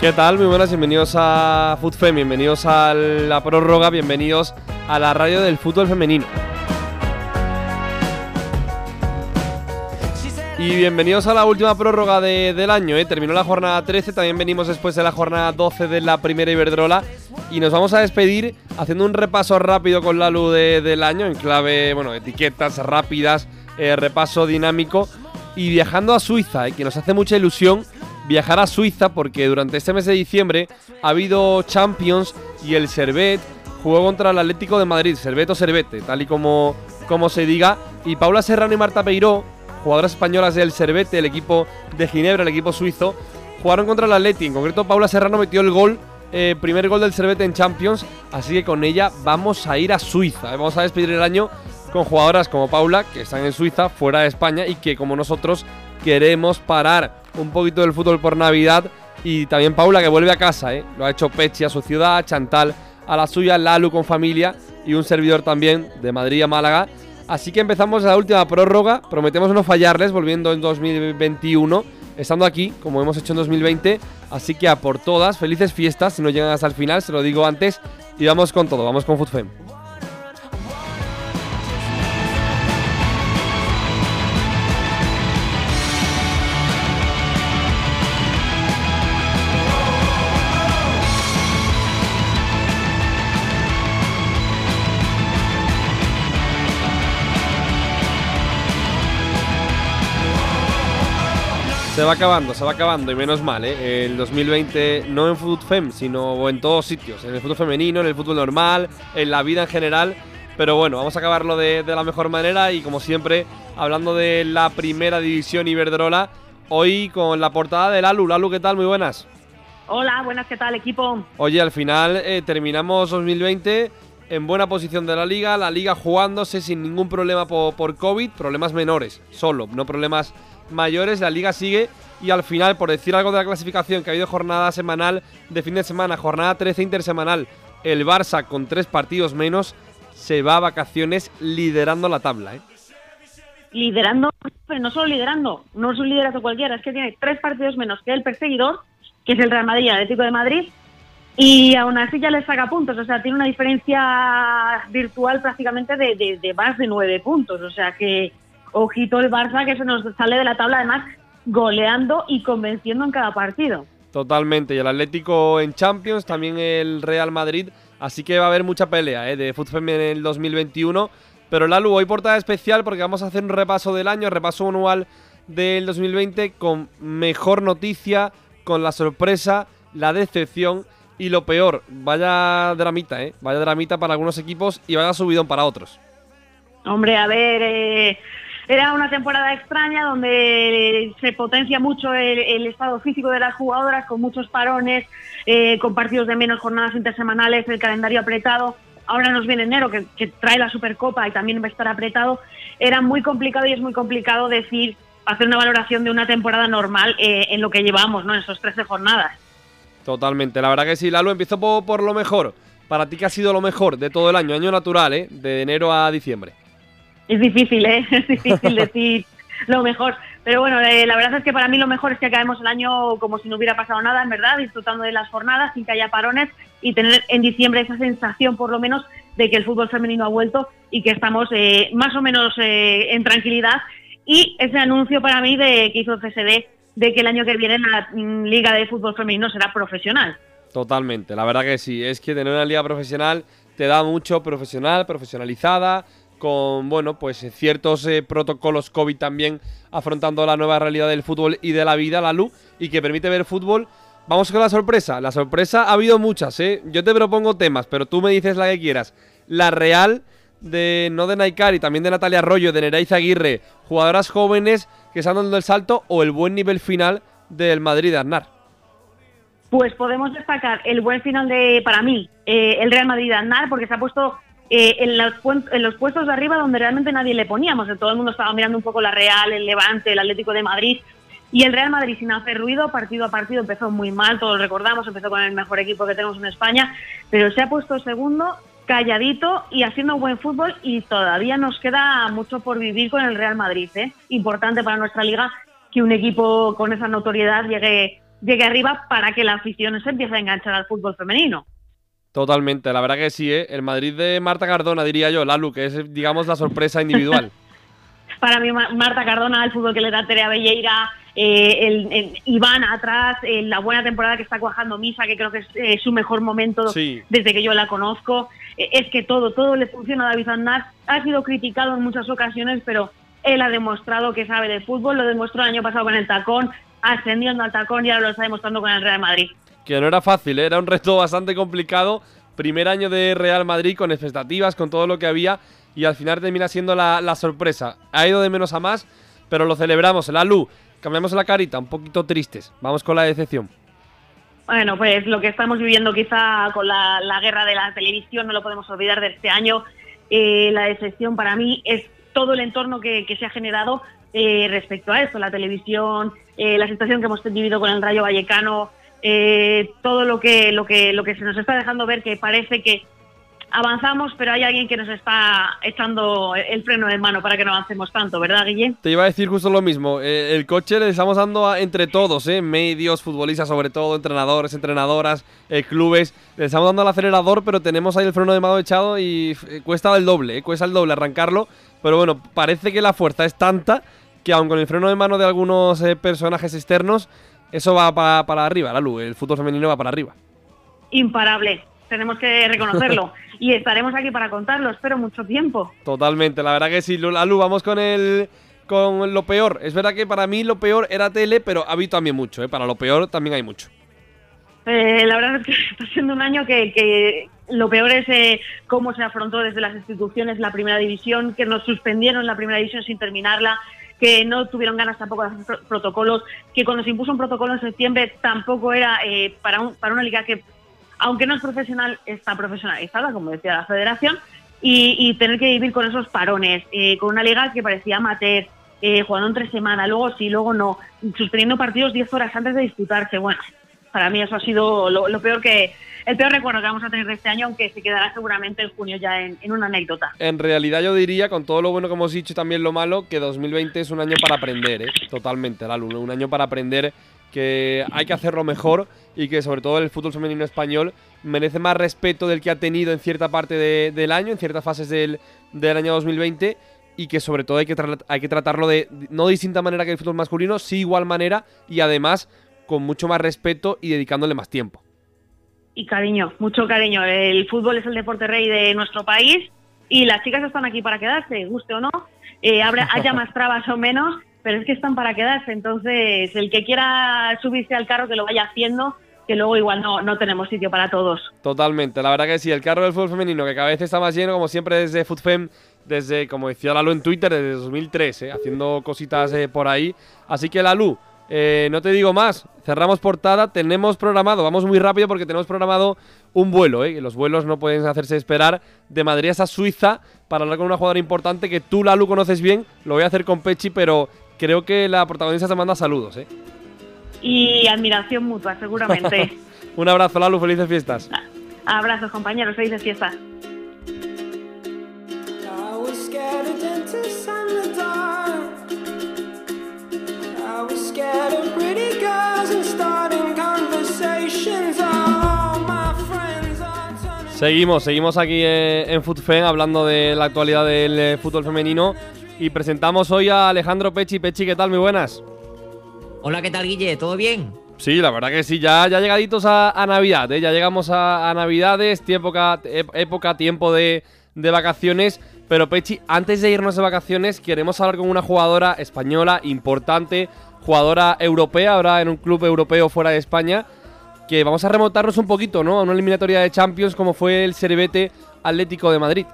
¿Qué tal? Muy buenas, bienvenidos a FUTFEM, bienvenidos a la prórroga, bienvenidos a la radio del fútbol femenino. Y bienvenidos a la última prórroga del año, ¿eh? terminó la jornada 13, también venimos después de la jornada 12 de la primera Iberdrola y nos vamos a despedir haciendo un repaso rápido con la luz del año en clave, bueno, etiquetas rápidas, eh, repaso dinámico y viajando a Suiza, ¿eh? que nos hace mucha ilusión viajar a Suiza porque durante este mes de diciembre ha habido Champions y el Servet jugó contra el Atlético de Madrid, Servet o Servete, tal y como, como se diga. Y Paula Serrano y Marta Peiró, jugadoras españolas del Servete, el equipo de Ginebra, el equipo suizo, jugaron contra el Atlético. En concreto, Paula Serrano metió el gol, eh, primer gol del Servete en Champions. Así que con ella vamos a ir a Suiza. Vamos a despedir el año con jugadoras como Paula, que están en Suiza, fuera de España, y que como nosotros queremos parar un poquito del fútbol por Navidad. Y también Paula que vuelve a casa, ¿eh? Lo ha hecho Pechi a su ciudad, Chantal a la suya, Lalu con familia y un servidor también de Madrid a Málaga. Así que empezamos la última prórroga. Prometemos no fallarles volviendo en 2021, estando aquí como hemos hecho en 2020. Así que a por todas, felices fiestas si no llegan hasta el final, se lo digo antes. Y vamos con todo, vamos con FUTFEM. Se va acabando, se va acabando y menos mal, ¿eh? El 2020 no en fútbol fem, sino en todos sitios, en el fútbol femenino, en el fútbol normal, en la vida en general. Pero bueno, vamos a acabarlo de, la mejor manera y como siempre, hablando de la primera división Iberdrola, hoy con la portada de Lalu. Lalu, ¿qué tal? Muy buenas. Hola, buenas, ¿qué tal equipo? Oye, al final eh, terminamos 2020 en buena posición de la liga, la liga jugándose sin ningún problema por, por COVID, problemas menores, solo, no problemas mayores, la liga sigue y al final, por decir algo de la clasificación, que ha habido jornada semanal de fin de semana, jornada 13 intersemanal, el Barça con tres partidos menos se va a vacaciones liderando la tabla. ¿eh? Liderando, no solo liderando, no es un liderato cualquiera, es que tiene tres partidos menos que el perseguidor, que es el Real Madrid y Atlético de Madrid, y aún así ya le saca puntos, o sea, tiene una diferencia virtual prácticamente de, de más de nueve puntos, o sea que ojito el Barça que se nos sale de la tabla además goleando y convenciendo en cada partido. Totalmente, y el Atlético en Champions, también el Real Madrid, así que va a haber mucha pelea ¿eh? de fútbol en el 2021. Pero Lalu, hoy portada especial porque vamos a hacer un repaso del año, repaso anual del 2020 con mejor noticia, con la sorpresa, la decepción y lo peor. Vaya dramita, ¿eh? Vaya dramita para algunos equipos y vaya subidón para otros. Hombre, a ver, eh, era una temporada extraña donde se potencia mucho el, estado físico de las jugadoras con muchos parones, eh, con partidos de menos jornadas intersemanales, el calendario apretado. Ahora nos viene enero, que, trae la Supercopa y también va a estar apretado. Era muy complicado y es muy complicado decir, hacer una valoración de una temporada normal eh, en lo que llevamos, ¿no? En esos 13 jornadas. Totalmente, la verdad que sí, Lalo, empiezo por, por lo mejor. Para ti, ¿qué ha sido lo mejor de todo el año? Año natural, ¿eh? De enero a diciembre. Es difícil, ¿eh? Es difícil decir lo mejor. Pero bueno, eh, la verdad es que para mí lo mejor es que acabemos el año como si no hubiera pasado nada, en verdad, disfrutando de las jornadas sin que haya parones y tener en diciembre esa sensación, por lo menos, de que el fútbol femenino ha vuelto y que estamos eh, más o menos eh, en tranquilidad. Y ese anuncio para mí de que hizo el CSD de que el año que viene la mm, Liga de Fútbol Femenino será profesional. Totalmente, la verdad que sí. Es que tener una liga profesional te da mucho profesional, profesionalizada, con bueno, pues ciertos eh, protocolos COVID también afrontando la nueva realidad del fútbol y de la vida, la luz, y que permite ver fútbol. Vamos con la sorpresa. La sorpresa ha habido muchas, ¿eh? Yo te propongo temas, pero tú me dices la que quieras. La real de no de Naikari, también de Natalia Arroyo, de Neraiza Aguirre, jugadoras jóvenes que están dando el salto o el buen nivel final del Madrid de Arnar. Pues podemos destacar el buen final de, para mí, eh, el Real Madrid de Arnar, porque se ha puesto eh, en, los, en, los, puestos de arriba donde realmente nadie le poníamos. Todo el mundo estaba mirando un poco la Real, el Levante, el Atlético de Madrid. Y el Real Madrid, sin hacer ruido, partido a partido, empezó muy mal, todos recordamos, empezó con el mejor equipo que tenemos en España, pero se ha puesto segundo calladito y haciendo buen fútbol y todavía nos queda mucho por vivir con el Real Madrid. ¿eh? Importante para nuestra liga que un equipo con esa notoriedad llegue, llegue arriba para que la afición se empiece a enganchar al fútbol femenino. Totalmente, la verdad que sí, ¿eh? el Madrid de Marta Cardona, diría yo, Lalu, que es, digamos, la sorpresa individual. para mí, Marta Cardona, el fútbol que le da Terea Belleira, eh, el, Iván atrás, eh, la buena temporada que está cuajando Misa, que creo que es eh, su mejor momento desde que yo la conozco. es que todo, todo le funciona a David Andar. Ha sido criticado en muchas ocasiones, pero él ha demostrado que sabe de fútbol, lo demostró el año pasado con el tacón, ascendiendo al tacón y ahora lo está demostrando con el Real Madrid que no era fácil, era un reto bastante complicado. Primer año de Real Madrid con expectativas, con todo lo que había y al final termina siendo la, sorpresa. Ha ido de menos a más, pero lo celebramos. La luz, cambiamos la carita, un poquito tristes. Vamos con la decepción. Bueno, pues lo que estamos viviendo quizá con la, guerra de la televisión, no lo podemos olvidar de este año. Eh, la decepción para mí es todo el entorno que, se ha generado eh, respecto a esto, la televisión, eh, la situación que hemos vivido con el Rayo Vallecano, todo lo que, lo, que, lo que se nos está dejando ver que parece que avanzamos, pero hay alguien que nos está echando el freno de mano para que no avancemos tanto, ¿verdad, Guille? Te iba a decir justo lo mismo. Eh, el coche le estamos dando entre todos, ¿eh? medios, futbolistas sobre todo, entrenadores, entrenadoras, eh, clubes. Le estamos dando al acelerador, pero tenemos ahí el freno de mano echado y cuesta el doble, cuesta el doble arrancarlo. Pero bueno, parece que la fuerza es tanta que aun con el freno de mano de algunos personajes externos, eso va para, arriba, la luz. El fútbol femenino va para arriba. Imparable. Tenemos que reconocerlo. y estaremos aquí para contarlo. Espero mucho tiempo. Totalmente. La verdad que sí, luz Vamos con el con lo peor. Es verdad que para mí lo peor era tele, pero ha habido también mucho. ¿eh? Para lo peor también hay mucho. Eh, la verdad es que está siendo un año que, lo peor es eh, cómo se afrontó desde las instituciones la primera división, que nos suspendieron la primera división sin terminarla, que no tuvieron ganas tampoco de hacer protocolos, que cuando se impuso un protocolo en septiembre tampoco era eh, para, un, para una liga que, aunque no es profesional, está profesionalizada, como decía la federación, y, tener que vivir con esos parones, eh, con una liga que parecía amateur, eh, jugando en tres semanas, luego sí, luego no, suspendiendo partidos diez horas antes de disputarse. Bueno, para mí eso ha sido lo peor que, el peor recuerdo que vamos a tener de este año, aunque se quedará seguramente en junio ya en, una anécdota. En realidad yo diría, con todo lo bueno que hemos dicho y también lo malo, que 2020 es un año para aprender, ¿eh? totalmente, la luna, un año para aprender que hay que hacerlo mejor y que sobre todo el fútbol femenino español merece más respeto del que ha tenido en cierta parte del año, en ciertas fases del, del año 2020 y que sobre todo hay que, hay que tratarlo de no de distinta manera que el fútbol masculino, sí igual manera y además con mucho más respeto y dedicándole más tiempo y cariño, mucho cariño. El fútbol es el deporte rey de nuestro país y las chicas están aquí para quedarse, guste o no. Eh, haya más trabas o menos, pero es que están para quedarse. Entonces, el que quiera subirse al carro, que lo vaya haciendo, que luego igual no, no tenemos sitio para todos. Totalmente, la verdad que sí, el carro del fútbol femenino, que cada vez está más lleno, como siempre desde FUTFEM, desde, como decía Lalo en Twitter, desde 2003, eh, haciendo cositas eh, por ahí. Así que Lalu, eh, no te digo más, cerramos portada, tenemos programado, vamos muy rápido porque tenemos programado un vuelo, ¿eh? los vuelos no pueden hacerse esperar, de Madrid a Suiza para hablar con una jugadora importante que tú, Lalu, conoces bien, lo voy a hacer con Pechi, pero creo que la protagonista se manda saludos. ¿eh? Y admiración mutua, seguramente. un abrazo, Lalu, felices fiestas. Abrazos, compañeros, felices fiestas. Seguimos, seguimos aquí en FUTFEN hablando de la actualidad del eh, fútbol femenino y presentamos hoy a Alejandro Pechi. Pechi, ¿qué tal? Muy buenas. Hola, ¿qué tal, Guille? ¿Todo bien? Sí, la verdad que sí, ya, ya llegaditos a, Navidad, ¿eh? ya llegamos a, Navidades, tiempo, época, tiempo de, de vacaciones. Pero Pechi, antes de irnos de vacaciones, queremos hablar con una jugadora española importante, jugadora europea, ahora en un club europeo fuera de España, que vamos a remontarnos un poquito, ¿no? A una eliminatoria de Champions como fue el Cerebete Atlético de Madrid.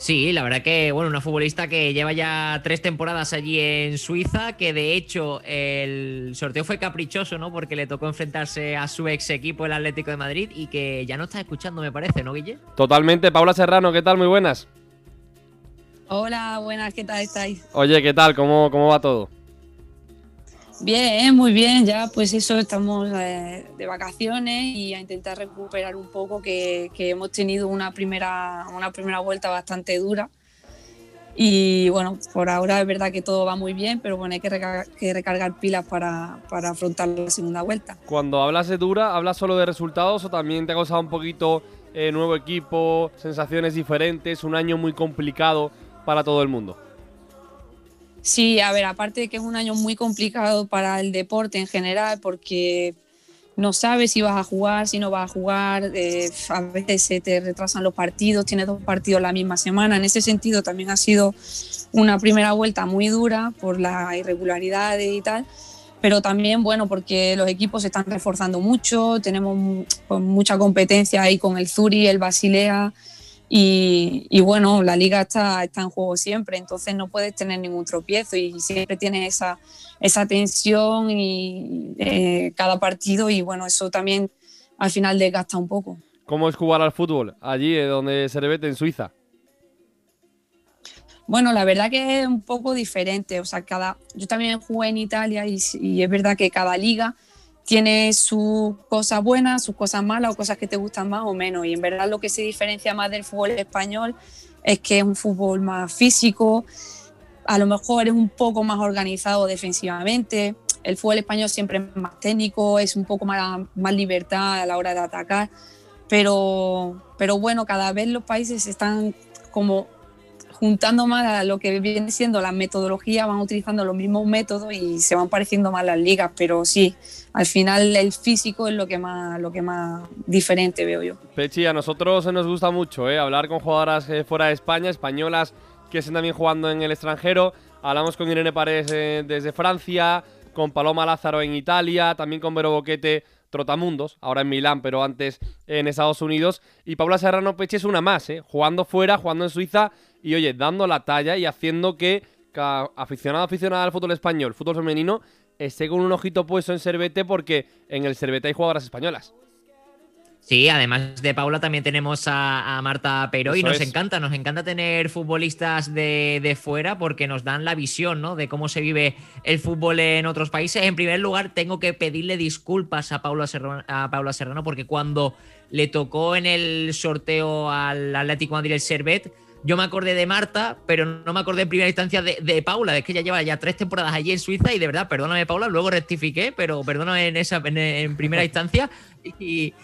Sí, la verdad que, bueno, una futbolista que lleva ya tres temporadas allí en Suiza, que de hecho el sorteo fue caprichoso, ¿no? Porque le tocó enfrentarse a su ex equipo, el Atlético de Madrid, y que ya no está escuchando, me parece, ¿no, Guille? Totalmente. Paula Serrano, ¿qué tal? Muy buenas. Hola, buenas, ¿qué tal estáis? Oye, ¿qué tal? ¿Cómo, cómo va todo? Bien, muy bien, ya pues eso, estamos eh, de vacaciones y a intentar recuperar un poco que, hemos tenido una primera, una primera vuelta bastante dura. Y bueno, por ahora es verdad que todo va muy bien, pero bueno, hay que, recargar, pilas para, para, afrontar la segunda vuelta. Cuando hablas de dura, ¿hablas solo de resultados o también te ha causado un poquito eh, nuevo equipo, sensaciones diferentes, un año muy complicado para todo el mundo? Sí, a ver, aparte de que es un año muy complicado para el deporte en general, porque no sabes si vas a jugar, si no vas a jugar, eh, a veces se te retrasan los partidos, tienes dos partidos la misma semana. En ese sentido también ha sido una primera vuelta muy dura por las irregularidades y tal, pero también bueno porque los equipos se están reforzando mucho, tenemos mucha competencia ahí con el Zuri, el Basilea, y, bueno, la liga está, está en juego siempre, entonces no puedes tener ningún tropiezo y siempre tienes esa, esa tensión y eh, cada partido y bueno, eso también al final desgasta un poco. ¿Cómo es jugar al fútbol allí, eh, donde se revete en Suiza? Bueno, la verdad que es un poco diferente. O sea, cada, yo también jugué en Italia y, y es verdad que cada liga tiene sus cosas buenas, sus cosas malas o cosas que te gustan más o menos. Y en verdad lo que se diferencia más del fútbol español es que es un fútbol más físico, a lo mejor es un poco más organizado defensivamente. El fútbol español siempre es más técnico, es un poco más, más libertad a la hora de atacar. Pero, pero bueno, cada vez los países están como juntando más a lo que viene siendo la metodología, van utilizando los mismos métodos y se van pareciendo más las ligas, pero sí, al final el físico es lo que más, lo que más diferente veo yo. Pechi, a nosotros nos gusta mucho ¿eh? hablar con jugadoras eh, fuera de España, españolas que estén también jugando en el extranjero. Hablamos con Irene Paredes eh, desde Francia, con Paloma Lázaro en Italia, también con Vero Boquete Trotamundos, ahora en Milán, pero antes en Estados Unidos. Y Paula Serrano Pechi es una más, ¿eh? jugando fuera, jugando en Suiza y oye, dando la talla y haciendo que cada aficionado aficionada al fútbol español, fútbol femenino, esté con un ojito puesto en Cervete porque en el Cervete hay jugadoras españolas. Sí, además de Paula también tenemos a, Marta Pero y nos encanta, nos encanta tener futbolistas de, fuera porque nos dan la visión ¿no? de cómo se vive el fútbol en otros países. En primer lugar, tengo que pedirle disculpas a Paula Serrano, a Paula Serrano porque cuando le tocó en el sorteo al Atlético Madrid el Servet, yo me acordé de Marta, pero no me acordé en primera instancia de, Paula. Es que ella lleva ya tres temporadas allí en Suiza y de verdad, perdóname Paula, luego rectifiqué, pero perdóname en esa en, primera instancia. Y,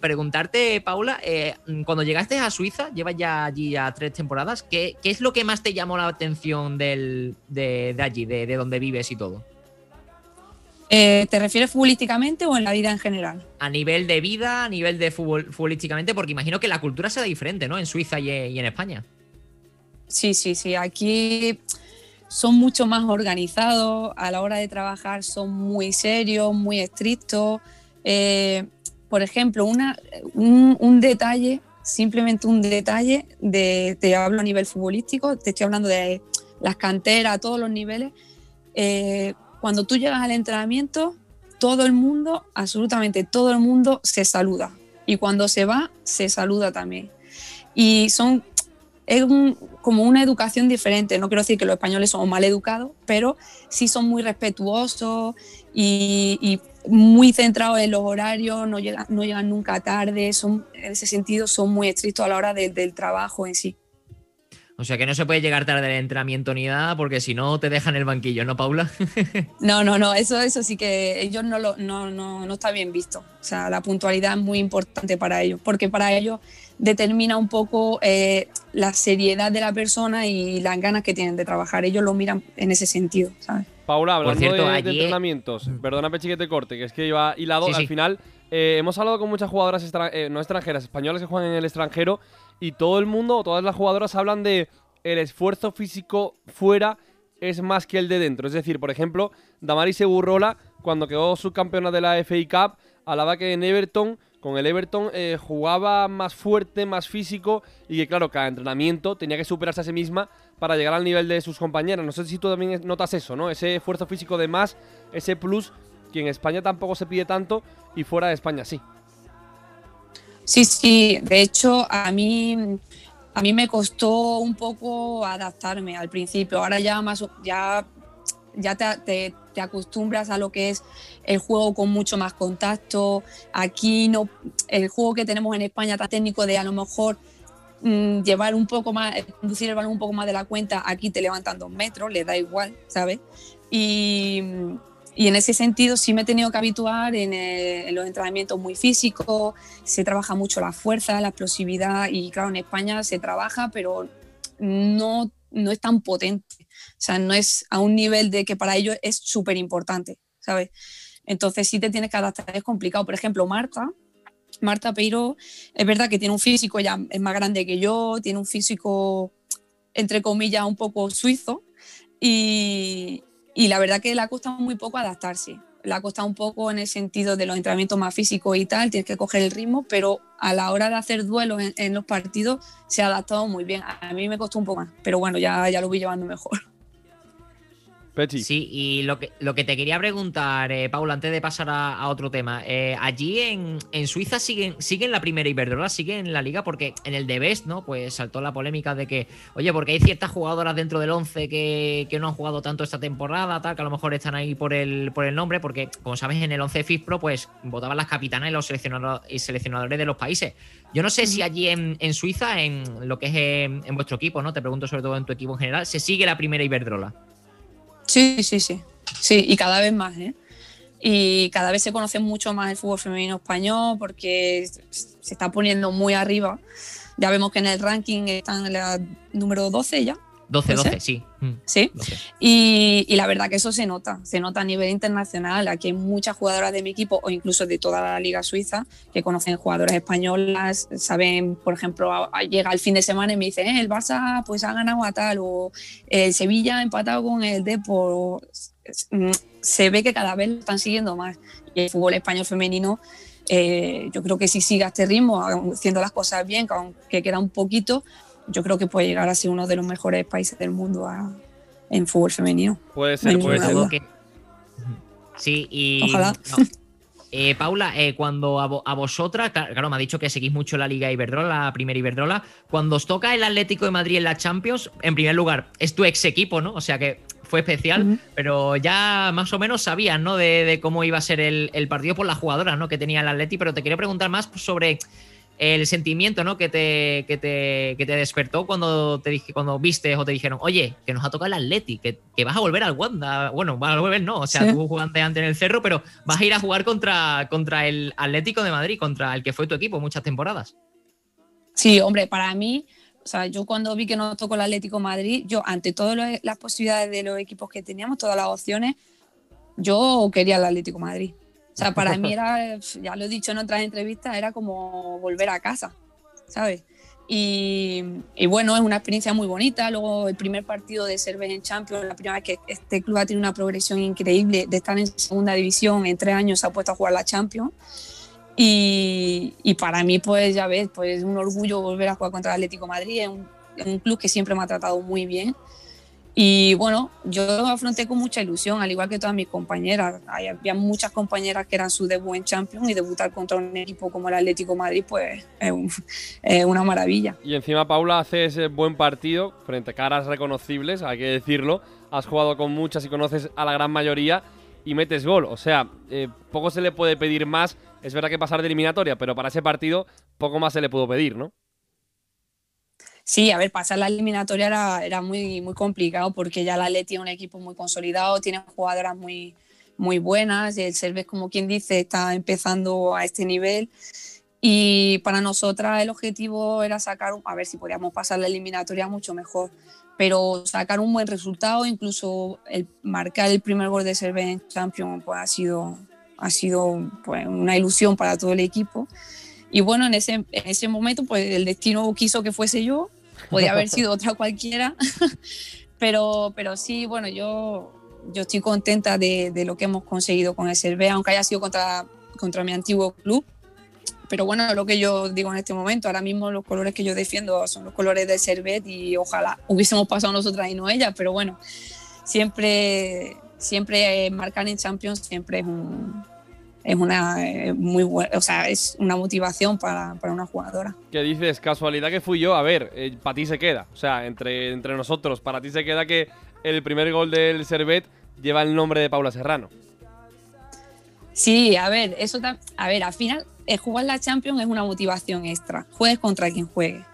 preguntarte, Paula, eh, cuando llegaste a Suiza, llevas ya allí ya tres temporadas, ¿qué, es lo que más te llamó la atención de, allí, de, de donde vives y todo? Eh, ¿Te refieres futbolísticamente o en la vida en general? A nivel de vida, a nivel de fútbol, futbolísticamente, porque imagino que la cultura será diferente, ¿no? En Suiza y, en España. Sí, sí, sí. Aquí son mucho más organizados, a la hora de trabajar son muy serios, muy estrictos. Eh, por ejemplo, una, un, detalle, simplemente un detalle, de, te hablo a nivel futbolístico, te estoy hablando de las canteras, a todos los niveles. Eh, cuando tú llegas al entrenamiento, todo el mundo, absolutamente todo el mundo se saluda. Y cuando se va, se saluda también. Y son, es como una educación diferente. No quiero decir que los españoles son mal educados, pero sí son muy respetuosos y, muy centrados en los horarios, no llegan, no llegan nunca tarde. Son, en ese sentido, son muy estrictos a la hora del trabajo en sí. O sea que no se puede llegar tarde al entrenamiento ni nada, porque si no te dejan el banquillo, ¿no, Paula? no, no, no, eso, eso sí que ellos no, lo, no, no, no está bien visto. O sea, la puntualidad es muy importante para ellos, porque para ellos determina un poco eh, la seriedad de la persona y las ganas que tienen de trabajar. Ellos lo miran en ese sentido, ¿sabes? Paula, hablando de, entrenamientos, perdona Pechi que te corte, que es que iba hilado, al final eh, hemos hablado con muchas jugadoras eh, no extranjeras, españolas que juegan en el extranjero y todo el mundo, todas las jugadoras hablan de el esfuerzo físico fuera es más que el de dentro. Es decir, por ejemplo, Damaris Eburrola, cuando quedó subcampeona de la FA Cup, hablaba que en Everton, con el Everton, eh, jugaba más fuerte, más físico y que, claro, cada entrenamiento tenía que superarse a sí misma para llegar al nivel de sus compañeras. No sé si tú también notas eso, ¿no? Ese esfuerzo físico de más, ese plus que en España tampoco se pide tanto y fuera de España sí. Sí, sí, de hecho a mí, a mí me costó un poco adaptarme al principio, ahora ya más, ya, ya te, acostumbras a lo que es el juego con mucho más contacto. Aquí no, el juego que tenemos en España tan técnico de a lo mejor mm, llevar un poco más, conducir el balón un poco más de la cuenta, aquí te levantan dos metros, le da igual, ¿sabes? Y, y en ese sentido sí me he tenido que habituar en, en, los entrenamientos muy físicos, se trabaja mucho la fuerza, la explosividad y claro, en España se trabaja, pero no, no es tan potente, o sea, no es a un nivel de que para ellos es súper importante, ¿sabes? Entonces sí te tienes que adaptar, es complicado. Por ejemplo, Marta, Marta Peiro, es verdad que tiene un físico ya, es más grande que yo, tiene un físico, entre comillas, un poco suizo y, y la verdad que le ha costado muy poco adaptarse le ha costado un poco en el sentido de los entrenamientos más físicos y tal, tienes que coger el ritmo, pero a la hora de hacer duelos en, los partidos se ha adaptado muy bien. A mí me costó un poco más, pero bueno, ya, ya lo voy llevando mejor. Pechi. Sí, y lo que, lo que te quería preguntar, eh, Paula, antes de pasar a, a otro tema, eh, allí en, en, Suiza siguen, siguen la primera Iberdrola, siguen la liga, porque en el de Best, ¿no? Pues saltó la polémica de que, oye, porque hay ciertas jugadoras dentro del 11 que, que no han jugado tanto esta temporada, tal, que a lo mejor están ahí por el, por el nombre, porque, como sabes, en el 11 FIFPro, pues votaban las capitanas y los seleccionadores, y seleccionadores de los países. Yo no sé si allí en, en Suiza, en lo que es en, en vuestro equipo, ¿no? Te pregunto sobre todo en tu equipo en general, ¿se sigue la primera Iberdrola? Sí, sí, sí. Sí, y cada vez más, ¿eh? Y cada vez se conoce mucho más el fútbol femenino español porque se está poniendo muy arriba. Ya vemos que en el ranking están en la número 12 ya. 12, 12, sí. Sí. 12. Y, y, la verdad que eso se nota, se nota a nivel internacional. Aquí hay muchas jugadoras de mi equipo o incluso de toda la liga suiza que conocen jugadoras españolas, saben, por ejemplo, llega el fin de semana y me dicen, eh, el Barça pues ha ganado a tal o el Sevilla ha empatado con el Depor. Se ve que cada vez lo están siguiendo más. Y el fútbol español femenino eh, yo creo que si sigue a este ritmo, haciendo las cosas bien, aunque queda un poquito, yo creo que puede llegar a ser uno de los mejores países del mundo a, en fútbol femenino. Puede ser, puede ser. Que... Sí, y. Ojalá. No. Eh, Paula, eh, cuando a, vo a, vosotras, claro, me ha dicho que seguís mucho la Liga Iberdrola, la primera Iberdrola, cuando os toca el Atlético de Madrid en la Champions, en primer lugar, es tu ex equipo, ¿no? O sea que fue especial, uh -huh. pero ya más o menos sabías, ¿no? De, de, cómo iba a ser el, el partido por las jugadoras, ¿no? Que tenía el Atleti, pero te quería preguntar más sobre el sentimiento ¿no? que, te, que, te, que te despertó cuando te dije, cuando viste o te dijeron, oye, que nos ha tocado el Atleti, que, que vas a volver al Wanda. Bueno, vas a volver, no. O sea, sí. tú jugaste antes en el cerro, pero vas a ir a jugar contra, contra el Atlético de Madrid, contra el que fue tu equipo muchas temporadas. Sí, hombre, para mí, o sea, yo cuando vi que nos tocó el Atlético de Madrid, yo ante todas las posibilidades de los equipos que teníamos, todas las opciones, yo quería el Atlético de Madrid. O sea, para mí era, ya lo he dicho en otras entrevistas, era como volver a casa, ¿sabes? Y, y, bueno, es una experiencia muy bonita. Luego, el primer partido de Cerves en Champions, la primera vez que este club ha tenido una progresión increíble de estar en segunda división, en tres años se ha puesto a jugar la Champions. Y, y para mí, pues ya ves, pues es un orgullo volver a jugar contra el Atlético Madrid. Es un, un club que siempre me ha tratado muy bien. Y bueno, yo lo afronté con mucha ilusión, al igual que todas mis compañeras. Había muchas compañeras que eran su debut en Champions y debutar contra un equipo como el Atlético Madrid, pues es, un, es una maravilla. Y encima, Paula, hace ese buen partido frente a caras reconocibles, hay que decirlo. Has jugado con muchas y conoces a la gran mayoría y metes gol. O sea, eh, poco se le puede pedir más. Es verdad que pasar de eliminatoria, pero para ese partido poco más se le pudo pedir, ¿no? Sí, a ver, pasar la eliminatoria era, era muy, muy complicado porque ya la Leti es un equipo muy consolidado, tiene jugadoras muy, muy buenas, el Serves, como quien dice, está empezando a este nivel. Y para nosotras el objetivo era sacar, a ver si podíamos pasar la eliminatoria mucho mejor, pero sacar un buen resultado, incluso el marcar el primer gol de Serves en Champions, pues ha sido, ha sido pues, una ilusión para todo el equipo. Y bueno, en ese, en ese momento, pues el destino quiso que fuese yo, podía haber sido otra cualquiera, pero, pero sí, bueno, yo, yo estoy contenta de, de, lo que hemos conseguido con el Cervé, aunque haya sido contra, contra mi antiguo club. Pero bueno, lo que yo digo en este momento, ahora mismo los colores que yo defiendo son los colores del Servet y ojalá hubiésemos pasado nosotras y no ellas, pero bueno, siempre, siempre marcar en Champions siempre es un, es una muy buena, o sea, es una motivación para, para, una jugadora. ¿Qué dices? Casualidad que fui yo, a ver, eh, para ti se queda, o sea, entre, entre nosotros, para ti se queda que el primer gol del Servet lleva el nombre de Paula Serrano. Sí, a ver, eso a ver, al final eh, jugar la Champions es una motivación extra. Juegues contra quien juegue.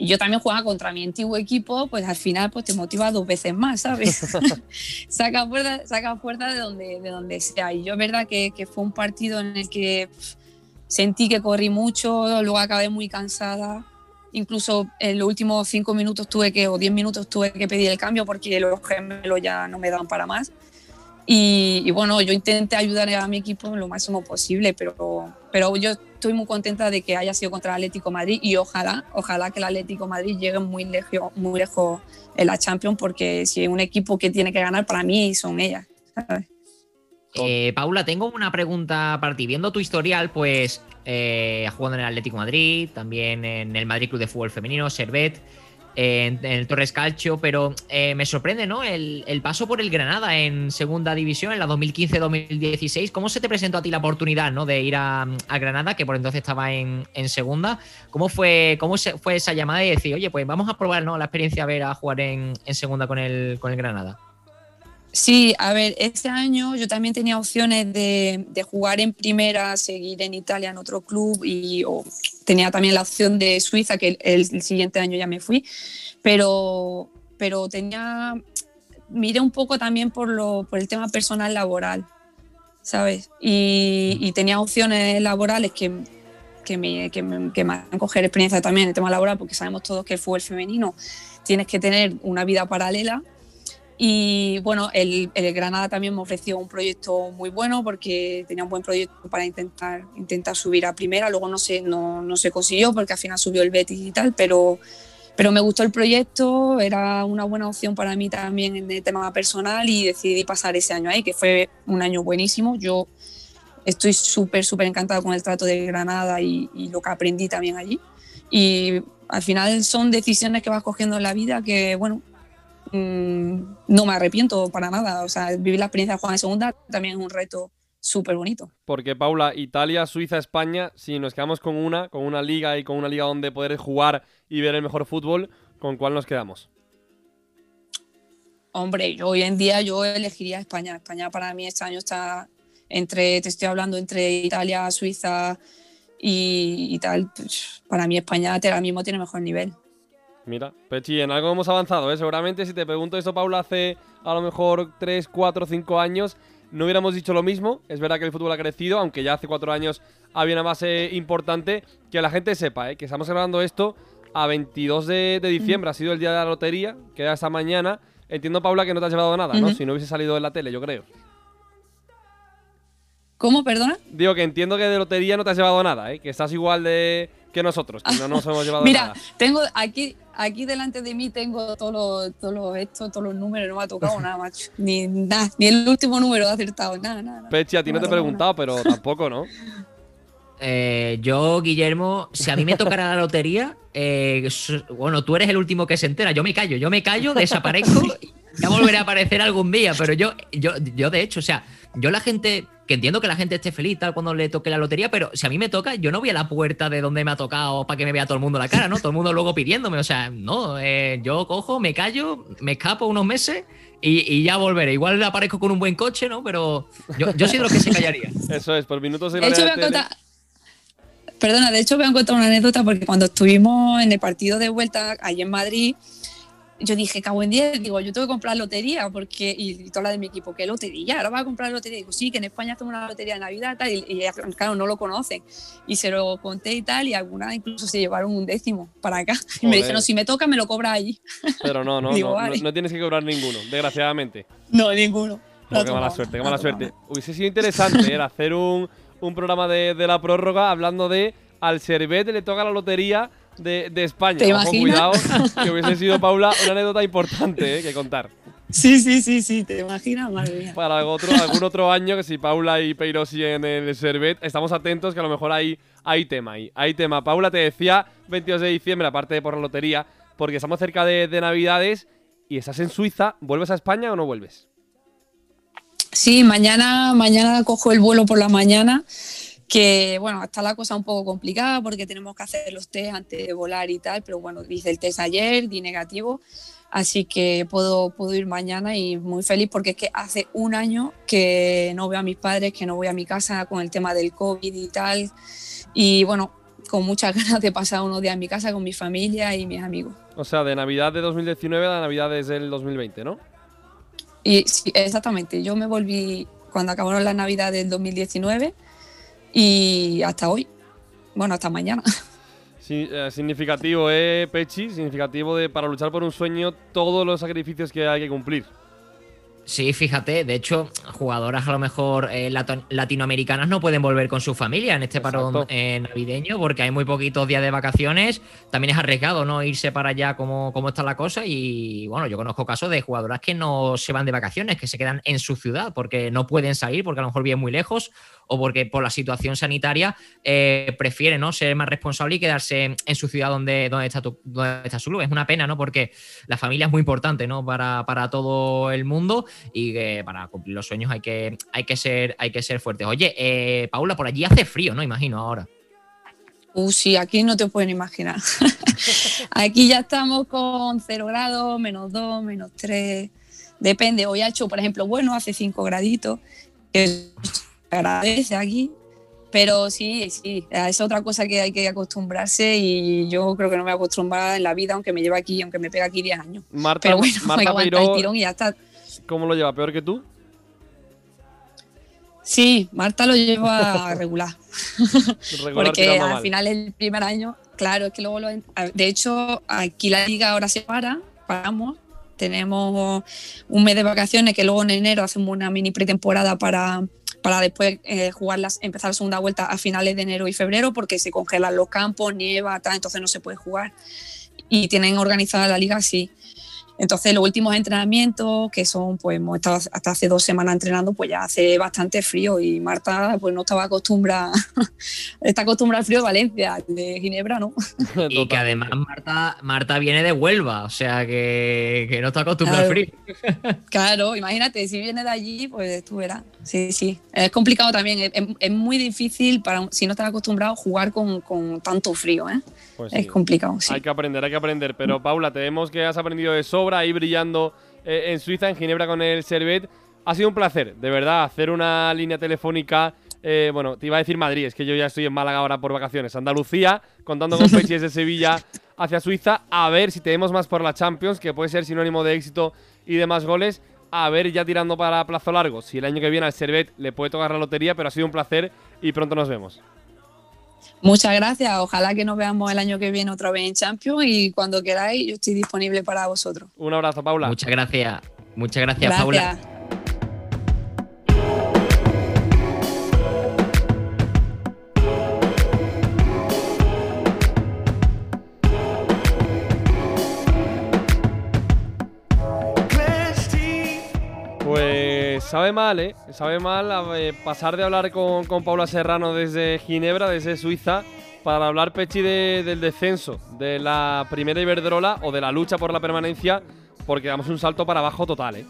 Yo también jugaba contra mi antiguo equipo, pues al final pues te motiva dos veces más, ¿sabes? saca fuerza, saca fuerza de donde, de donde sea. Y yo es verdad que, que fue un partido en el que sentí que corrí mucho, luego acabé muy cansada. Incluso en los últimos cinco minutos tuve que, o diez minutos tuve que pedir el cambio porque los gemelos ya no me daban para más. Y, bueno, yo intenté ayudar a mi equipo lo máximo posible, pero, pero yo estoy muy contenta de que haya sido contra el Atlético Madrid y ojalá, ojalá que el Atlético Madrid llegue muy lejos, muy lejos en la Champions, porque si hay un equipo que tiene que ganar, para mí son ellas. Eh, Paula, tengo una pregunta para ti. Viendo tu historial, pues eh, has jugado en el Atlético Madrid, también en el Madrid Club de Fútbol Femenino, Servet en, el Torres Calcio, pero eh, me sorprende, ¿no? El, paso por el Granada en segunda división en la 2015-2016. ¿Cómo se te presentó a ti la oportunidad, ¿no? De ir a, Granada, que por entonces estaba en, segunda. ¿Cómo fue, cómo fue esa llamada y decir, oye, pues vamos a probar, ¿no? La experiencia a ver a jugar en, segunda con el, con el Granada. Sí, a ver, este año yo también tenía opciones de, jugar en primera, seguir en Italia en otro club y tenía también la opción de Suiza, que el, siguiente año ya me fui, pero, pero tenía, miré un poco también por, lo, por el tema personal laboral, ¿sabes? Y, tenía opciones laborales que, que, me, que, me, que me coger experiencia también en el tema laboral, porque sabemos todos que el fútbol femenino tienes que tener una vida paralela y bueno, el, Granada también me ofreció un proyecto muy bueno porque tenía un buen proyecto para intentar, intentar subir a primera. Luego no se, no, no se consiguió porque al final subió el Betis y tal, pero, pero me gustó el proyecto, era una buena opción para mí también en el tema personal y decidí pasar ese año ahí, que fue un año buenísimo. Yo estoy súper, súper encantada con el trato de Granada y, y lo que aprendí también allí. Y al final son decisiones que vas cogiendo en la vida que, bueno, Mm, no me arrepiento para nada. O sea, vivir la experiencia de jugar en segunda también es un reto súper bonito. Porque Paula, Italia, Suiza, España, si nos quedamos con una, con una liga y con una liga donde poder jugar y ver el mejor fútbol, ¿con cuál nos quedamos? Hombre, hoy en día yo elegiría España. España para mí este año está entre, te estoy hablando entre Italia, Suiza y, y tal. Pues, para mí España ahora mismo tiene mejor nivel. Mira, Pechi, en algo hemos avanzado, ¿eh? Seguramente si te pregunto esto, Paula, hace a lo mejor 3, 4, 5 años, no hubiéramos dicho lo mismo. Es verdad que el fútbol ha crecido, aunque ya hace 4 años había una base importante. Que la gente sepa, ¿eh? Que estamos grabando esto a 22 de, diciembre, ha sido el día de la lotería, queda esta mañana. Entiendo, Paula, que no te has llevado nada, ¿no? Si no hubiese salido en la tele, yo creo. ¿Cómo, perdona? Digo que entiendo que de lotería no te has llevado nada, ¿eh? Que estás igual de que nosotros, que no nos hemos llevado nada. Mira, tengo aquí, aquí delante de mí tengo todos los, todos esto, todos los números, no me ha tocado nada, macho. Ni nada, ni el último número he acertado, nada, nada. Pechi, a ti no, te he preguntado, pero tampoco, ¿no? Eh, yo, Guillermo, si a mí me tocara la lotería, eh, bueno, tú eres el último que se entera. Yo me callo, yo me callo, desaparezco, ya volveré a aparecer algún día. Pero yo, yo, yo de hecho, o sea, yo la gente que entiendo que la gente esté feliz tal cuando le toque la lotería, pero si a mí me toca, yo no voy a la puerta de donde me ha tocado para que me vea todo el mundo la cara, ¿no? Todo el mundo luego pidiéndome, o sea, no, eh, yo cojo, me callo, me escapo unos meses y, ya volveré. Igual aparezco con un buen coche, ¿no? Pero yo, yo soy de los que se callaría. Eso es, por minutos de hecho, Perdona, de hecho voy a contar una anécdota porque cuando estuvimos en el partido de vuelta allí en Madrid, yo dije, cago en 10, digo, yo tengo que comprar lotería, porque, y, toda la de mi equipo, ¿qué lotería? Ahora vas a comprar lotería. Digo, sí, que en España hacemos una lotería de Navidad, tal, y, claro, no lo conocen. Y se lo conté y tal, y algunas incluso se llevaron un décimo para acá. Y me dijeron, si me toca, me lo cobra allí. Pero no, no, no, no, tienes que cobrar ninguno, desgraciadamente. No, ninguno. No, qué mala suerte, qué mala suerte. Hubiese sido interesante era hacer un, un programa de, de la prórroga hablando de al Servet le toca la lotería de, España. ¿Te Ojo, cuidado, que hubiese sido, Paula, una anécdota importante eh, que contar. Sí, sí, sí, sí, te imaginas, madre mía. Para algún otro año, que si Paula y Peiro en el Servet, estamos atentos que a lo mejor hay, hay tema ahí. Hay tema. Paula, te decía 22 de diciembre, aparte de por la lotería, porque estamos cerca de, de Navidades y estás en Suiza. ¿Vuelves a España o no vuelves? Sí, mañana, mañana cojo el vuelo por la mañana que bueno, está la cosa un poco complicada porque tenemos que hacer los test antes de volar y tal, pero bueno, hice el test ayer, di negativo, así que puedo, puedo ir mañana y muy feliz porque es que hace un año que no veo a mis padres, que no voy a mi casa con el tema del COVID y tal, y bueno, con muchas ganas de pasar unos días en mi casa con mi familia y mis amigos. O sea, de Navidad de 2019 a Navidad del 2020, ¿no? Y sí, exactamente, yo me volví cuando acabaron la Navidad del 2019 y hasta hoy, bueno, hasta mañana. Eh, significativo, ¿eh, Pechi? Significativo de para luchar por un sueño todos los sacrificios que hay que cumplir. Sí, fíjate, de hecho, jugadoras a lo mejor eh, latinoamericanas no pueden volver con su familia en este parón eh, navideño porque hay muy poquitos días de vacaciones. También es arriesgado, ¿no? Irse para allá como, como está la cosa. Y bueno, yo conozco casos de jugadoras que no se van de vacaciones, que se quedan en su ciudad porque no pueden salir, porque a lo mejor viven muy lejos o porque por la situación sanitaria eh, prefiere ¿no? ser más responsable y quedarse en su ciudad donde, donde, está, donde está su club. Es una pena, ¿no? Porque la familia es muy importante ¿no? para, todo el mundo y para cumplir los sueños hay que, hay que, ser, hay que ser fuertes. Oye, eh, Paula, por allí hace frío, ¿no? Imagino ahora. Uh, sí, aquí no te pueden imaginar. aquí ya estamos con 0 grados, menos 2, menos 3. Depende, hoy ha hecho, por ejemplo, bueno, hace 5 graditos, que agradece aquí. Pero sí, sí, es otra cosa que hay que acostumbrarse y yo creo que no me voy a acostumbrar en la vida, aunque me lleve aquí, aunque me pegue aquí 10 años. Marta, Pero bueno, Marta el tirón y ya está. ¿Cómo lo lleva? ¿Peor que tú? Sí, Marta lo lleva regular. regular Porque al final el primer año, claro, es que luego lo, De hecho, aquí la liga ahora se para, paramos tenemos un mes de vacaciones que luego en enero hacemos una mini pretemporada para, para después eh, jugarlas, empezar la segunda vuelta a finales de enero y febrero porque se congelan los campos, nieva, tal, entonces no se puede jugar. Y tienen organizada la liga así. Entonces, los últimos entrenamientos, que son, pues hemos estado hasta hace dos semanas entrenando, pues ya hace bastante frío y Marta, pues no estaba acostumbrada, está acostumbrada al frío de Valencia, de Ginebra, ¿no? y que además Marta, Marta viene de Huelva, o sea que, no está acostumbrada al frío. claro, imagínate, si viene de allí, pues tú verás. Sí, sí. Es complicado también, es, muy difícil para, si no estás acostumbrado, a jugar con, con tanto frío, ¿eh? Pues es complicado, sí. Hay que aprender, hay que aprender. Pero Paula, te vemos que has aprendido de sobra ahí brillando eh, en Suiza, en Ginebra con el Servet. Ha sido un placer, de verdad, hacer una línea telefónica. Eh, bueno, te iba a decir Madrid, es que yo ya estoy en Málaga ahora por vacaciones. Andalucía, contando con Peches de Sevilla hacia Suiza. A ver si tenemos más por la Champions, que puede ser sinónimo de éxito y de más goles. A ver, ya tirando para plazo largo, si el año que viene al Servet le puede tocar la lotería, pero ha sido un placer y pronto nos vemos. Muchas gracias. Ojalá que nos veamos el año que viene otra vez en Champions y cuando queráis yo estoy disponible para vosotros. Un abrazo, Paula. Muchas gracias. Muchas gracias, gracias. Paula. Sabe mal, ¿eh? Sabe mal eh, pasar de hablar con, Paula Serrano desde Ginebra, desde Suiza, para hablar, Pechi, del descenso de la primera Iberdrola o de la lucha por la permanencia, porque damos un salto para abajo total, ¿eh?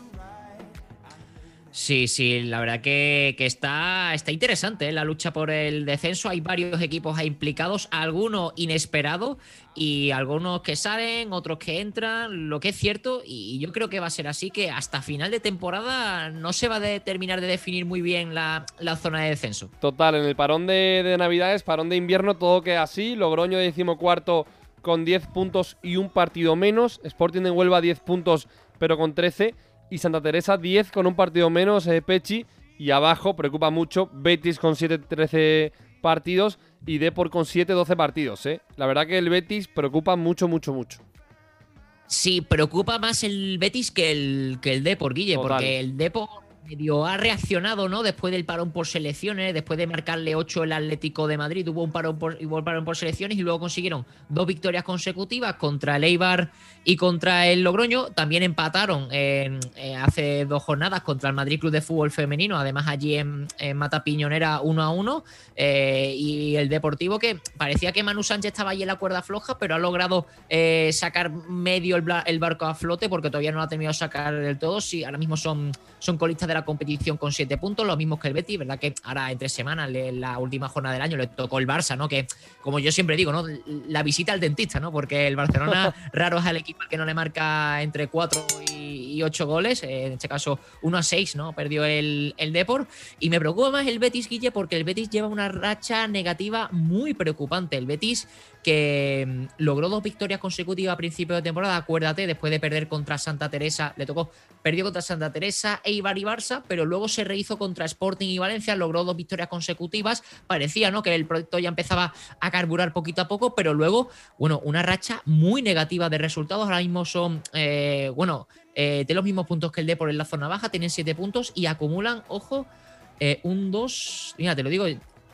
Sí, sí, la verdad que, está, está interesante ¿eh? la lucha por el descenso. Hay varios equipos implicados, algunos inesperados y algunos que salen, otros que entran, lo que es cierto. Y yo creo que va a ser así, que hasta final de temporada no se va a terminar de definir muy bien la, zona de descenso. Total, en el parón de, Navidades, parón de invierno, todo queda así. Logroño decimocuarto con 10 puntos y un partido menos. Sporting de Huelva 10 puntos pero con 13 y Santa Teresa 10 con un partido menos, eh, Pechi. Y abajo preocupa mucho Betis con 7-13 partidos y Depor con 7-12 partidos. Eh. La verdad que el Betis preocupa mucho, mucho, mucho. Sí, preocupa más el Betis que el, que el Depor, Guille, porque el Depor medio ha reaccionado, ¿no? Después del parón por selecciones, después de marcarle 8 el Atlético de Madrid, hubo un parón por, parón por selecciones y luego consiguieron dos victorias consecutivas contra el Eibar y contra el Logroño. También empataron eh, hace dos jornadas contra el Madrid Club de Fútbol Femenino, además allí en, Mata Piñonera 1 a 1. Eh, y el Deportivo que parecía que Manu Sánchez estaba allí en la cuerda floja, pero ha logrado eh, sacar medio el, barco a flote porque todavía no lo ha de sacar del todo. Sí, ahora mismo son, son colistas de la competición con 7 puntos, lo mismo que el Betis, ¿verdad? Que ahora en tres semanas, la última jornada del año, le tocó el Barça, ¿no? Que, como yo siempre digo, ¿no? La visita al dentista, ¿no? Porque el Barcelona raro es el equipo que no le marca entre 4 y, 8 goles, en este caso 1 a 6, ¿no? Perdió el, el Deport. Y me preocupa más el Betis, Guille, porque el Betis lleva una racha negativa muy preocupante. El Betis que mm, logró dos victorias consecutivas a principio de temporada, acuérdate, después de perder contra Santa Teresa, le tocó, perdió contra Santa Teresa, Eibar y Barça, pero luego se rehizo contra Sporting y Valencia, logró dos victorias consecutivas, parecía ¿no? que el proyecto ya empezaba a carburar poquito a poco, pero luego, bueno, una racha muy negativa de resultados, ahora mismo son, eh, bueno, eh, de los mismos puntos que el Depor en la zona baja, tienen siete puntos y acumulan, ojo, eh, un 2, mira, te lo digo,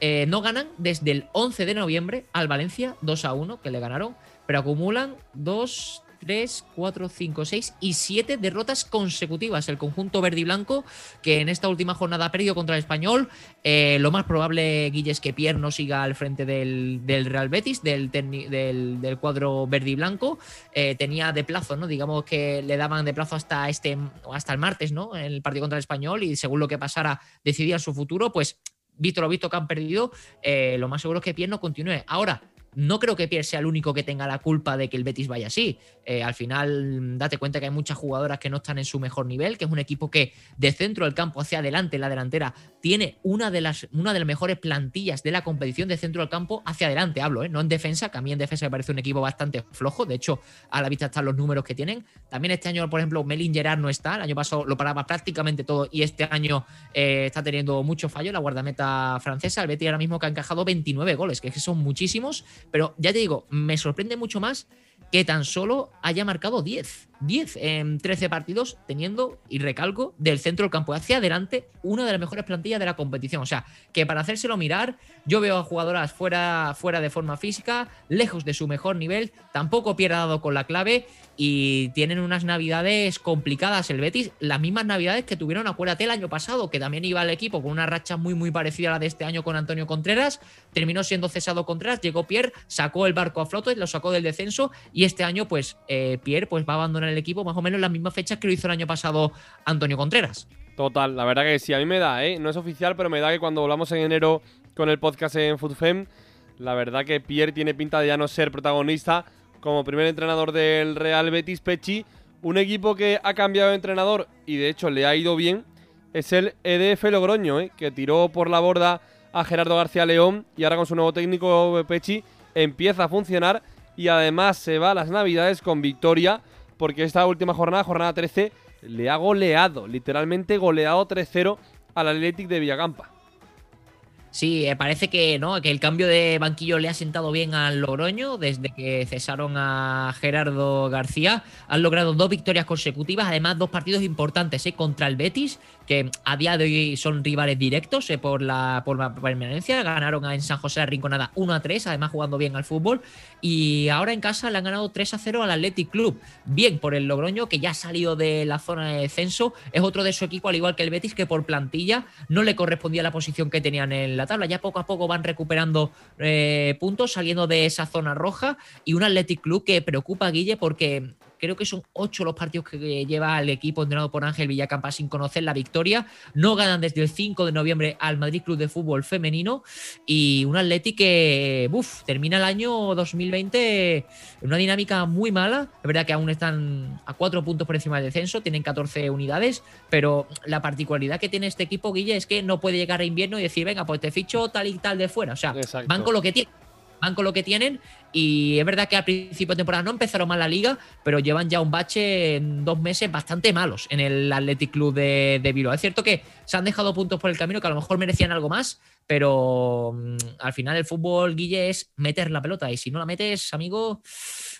eh, no ganan desde el 11 de noviembre al Valencia 2 a 1, que le ganaron, pero acumulan 2, 3, 4, 5, 6 y 7 derrotas consecutivas. El conjunto verde y blanco, que en esta última jornada ha perdido contra el español. Eh, lo más probable, Guille, es que Pierre no siga al frente del, Real Betis, del, del, cuadro verde y blanco. Eh, tenía de plazo, ¿no? Digamos que le daban de plazo hasta este hasta el martes, ¿no? En el partido contra el español, y según lo que pasara, decidía su futuro, pues visto lo visto que han perdido, eh, lo más seguro es que Pierre no continúe. Ahora, no creo que Pierre sea el único que tenga la culpa de que el Betis vaya así. Eh, al final, date cuenta que hay muchas jugadoras que no están en su mejor nivel, que es un equipo que de centro del campo hacia adelante, en la delantera, tiene una de las, una de las mejores plantillas de la competición de centro del campo hacia adelante, hablo, ¿eh? no en defensa, que a mí en defensa me parece un equipo bastante flojo. De hecho, a la vista están los números que tienen. También este año, por ejemplo, Melin Gerard no está. El año pasado lo paraba prácticamente todo y este año eh, está teniendo mucho fallo la guardameta francesa. El Betis ahora mismo que ha encajado 29 goles, que son muchísimos pero ya te digo, me sorprende mucho más que tan solo haya marcado 10. 10 en 13 partidos, teniendo, y recalco, del centro del campo hacia adelante, una de las mejores plantillas de la competición. O sea, que para hacérselo mirar, yo veo a jugadoras fuera, fuera de forma física, lejos de su mejor nivel, tampoco pierda dado con la clave y tienen unas navidades complicadas el Betis, las mismas navidades que tuvieron, acuérdate, el año pasado, que también iba el equipo con una racha muy muy parecida a la de este año con Antonio Contreras, terminó siendo cesado Contreras, llegó Pierre, sacó el barco a flote, lo sacó del descenso y este año pues eh, Pierre pues va a abandonar el equipo más o menos en las mismas fechas que lo hizo el año pasado Antonio Contreras. Total, la verdad que sí, a mí me da, ¿eh? no es oficial, pero me da que cuando volvamos en enero con el podcast en FoodFem, la verdad que Pierre tiene pinta de ya no ser protagonista como primer entrenador del Real Betis Pechi. Un equipo que ha cambiado de entrenador y de hecho le ha ido bien es el EDF Logroño, ¿eh? que tiró por la borda a Gerardo García León y ahora con su nuevo técnico Pechi empieza a funcionar y además se va a las navidades con victoria porque esta última jornada, jornada 13, le ha goleado, literalmente goleado 3-0 al Athletic de Villacampa. Sí, eh, parece que no, que el cambio de banquillo le ha sentado bien al Logroño desde que cesaron a Gerardo García. Han logrado dos victorias consecutivas, además dos partidos importantes ¿eh? contra el Betis que a día de hoy son rivales directos eh, por, la, por la permanencia. Ganaron en San José de Rinconada 1 a 3, además jugando bien al fútbol. Y ahora en casa le han ganado 3 a 0 al Athletic Club. Bien por el Logroño, que ya ha salido de la zona de descenso. Es otro de su equipo, al igual que el Betis, que por plantilla no le correspondía la posición que tenían en la tabla. Ya poco a poco van recuperando eh, puntos, saliendo de esa zona roja. Y un Athletic Club que preocupa a Guille porque Creo que son ocho los partidos que lleva el equipo entrenado por Ángel Villacampa sin conocer la victoria. No ganan desde el 5 de noviembre al Madrid Club de Fútbol Femenino. Y un Atleti que termina el año 2020 en una dinámica muy mala. Es verdad que aún están a cuatro puntos por encima del descenso, tienen 14 unidades. Pero la particularidad que tiene este equipo, Guille, es que no puede llegar a invierno y decir, venga, pues te ficho tal y tal de fuera. O sea, van con lo que tienen van con lo que tienen y es verdad que al principio de temporada no empezaron mal la liga, pero llevan ya un bache en dos meses bastante malos en el Athletic Club de, de Bilbao. Es cierto que se han dejado puntos por el camino que a lo mejor merecían algo más, pero mm, al final el fútbol, Guille, es meter la pelota y si no la metes, amigo,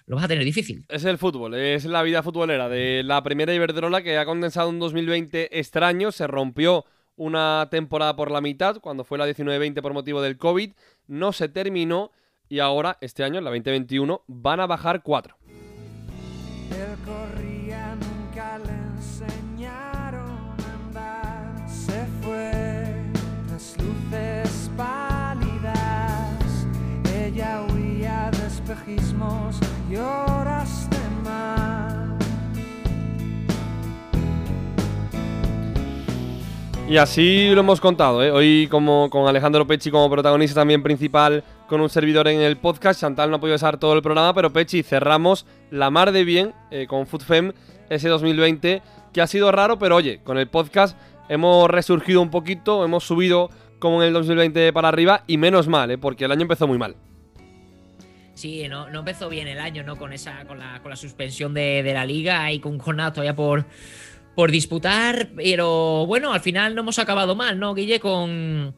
lo vas a tener difícil. Es el fútbol, es la vida futbolera de la primera Iberdrola que ha condensado un 2020 extraño, se rompió una temporada por la mitad cuando fue la 19-20 por motivo del COVID, no se terminó y ahora, este año, en la 2021, van a bajar cuatro. Él corría, nunca le enseñaron a andar. Se fue las luces pálidas. Ella huía de espejismos y horas de mar. Y así lo hemos contado, ¿eh? Hoy como con Alejandro Pechi como protagonista también principal con un servidor en el podcast. Chantal no ha podido estar todo el programa, pero Pechi cerramos la mar de bien eh, con FoodFem ese 2020 que ha sido raro, pero oye, con el podcast hemos resurgido un poquito, hemos subido como en el 2020 para arriba y menos mal, ¿eh? porque el año empezó muy mal. Sí, no, no empezó bien el año, ¿no? Con esa, con la, con la suspensión de, la liga y con jornada todavía por, por disputar. Pero bueno, al final no hemos acabado mal, ¿no, Guille? Con.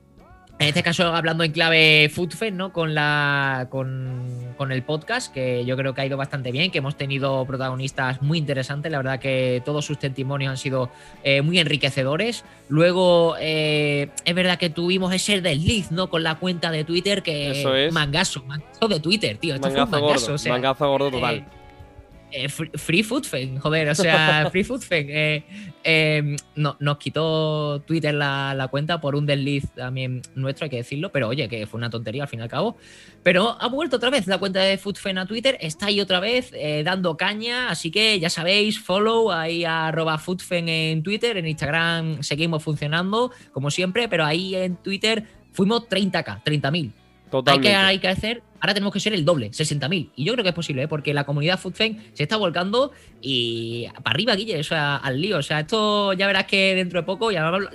En este caso, hablando en clave FoodFed, ¿no? Con la. Con, con, el podcast, que yo creo que ha ido bastante bien, que hemos tenido protagonistas muy interesantes. La verdad que todos sus testimonios han sido eh, muy enriquecedores. Luego, eh, es verdad que tuvimos ese desliz, ¿no? Con la cuenta de Twitter, que. Eso es. Mangazo, mangazo de Twitter, tío. Esto mangazo fue un mangazo, gordo, o sea, mangazo gordo total. eh, eh, free, free Food Fan, joder, o sea, Free Food Fan. Eh, eh, no, nos quitó Twitter la, la, cuenta por un desliz también nuestro, hay que decirlo, pero oye, que fue una tontería al fin y al cabo. Pero ha vuelto otra vez la cuenta de Food Fan a Twitter, está ahí otra vez eh, dando caña, así que ya sabéis, follow ahí a arroba foodfen en Twitter, en Instagram seguimos funcionando, como siempre, pero ahí en Twitter fuimos 30k, 30.000. Hay que, hay que hacer, ahora tenemos que ser el doble, 60.000. Y yo creo que es posible, ¿eh? porque la comunidad FoodFan se está volcando y para arriba, Guille, o sea, al lío. O sea, esto ya verás que dentro de poco, y además,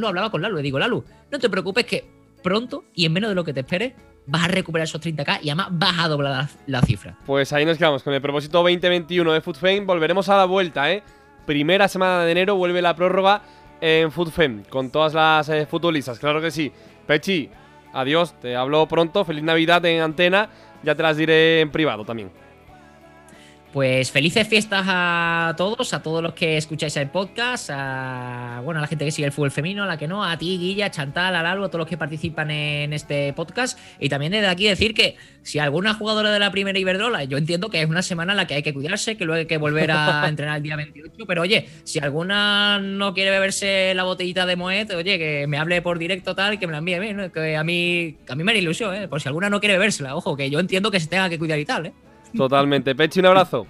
lo hablaba con Lalu, le digo, Lalu, no te preocupes que pronto y en menos de lo que te esperes, vas a recuperar esos 30k y además vas a doblar la, la cifra. Pues ahí nos quedamos con el propósito 2021 de FoodFame. Volveremos a la vuelta, ¿eh? Primera semana de enero vuelve la prórroga en FoodFame con todas las eh, futbolistas, claro que sí. Pechi, Adiós, te hablo pronto. Feliz Navidad en antena. Ya te las diré en privado también. Pues felices fiestas a todos, a todos los que escucháis el podcast, a bueno, a la gente que sigue el fútbol femenino, a la que no, a ti, Guilla, a Chantal, a Lalo, a todos los que participan en este podcast. Y también desde aquí decir que si alguna jugadora de la primera Iberdrola, yo entiendo que es una semana en la que hay que cuidarse, que luego hay que volver a entrenar el día 28, pero oye, si alguna no quiere beberse la botellita de Moet, oye, que me hable por directo tal que me la envíe, ¿no? que a mí, a mí me da ilusión, ¿eh? por si alguna no quiere bebérsela, ojo, que yo entiendo que se tenga que cuidar y tal, ¿eh? Totalmente. Pechi, un abrazo.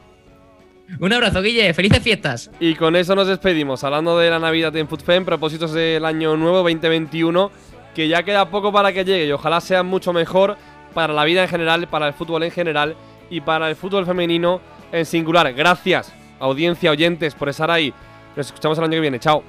Un abrazo, Guille. Felices fiestas. Y con eso nos despedimos. Hablando de la Navidad en FoodFem, propósitos del año nuevo 2021, que ya queda poco para que llegue y ojalá sea mucho mejor para la vida en general, para el fútbol en general y para el fútbol femenino en singular. Gracias, audiencia, oyentes, por estar ahí. Nos escuchamos el año que viene. Chao.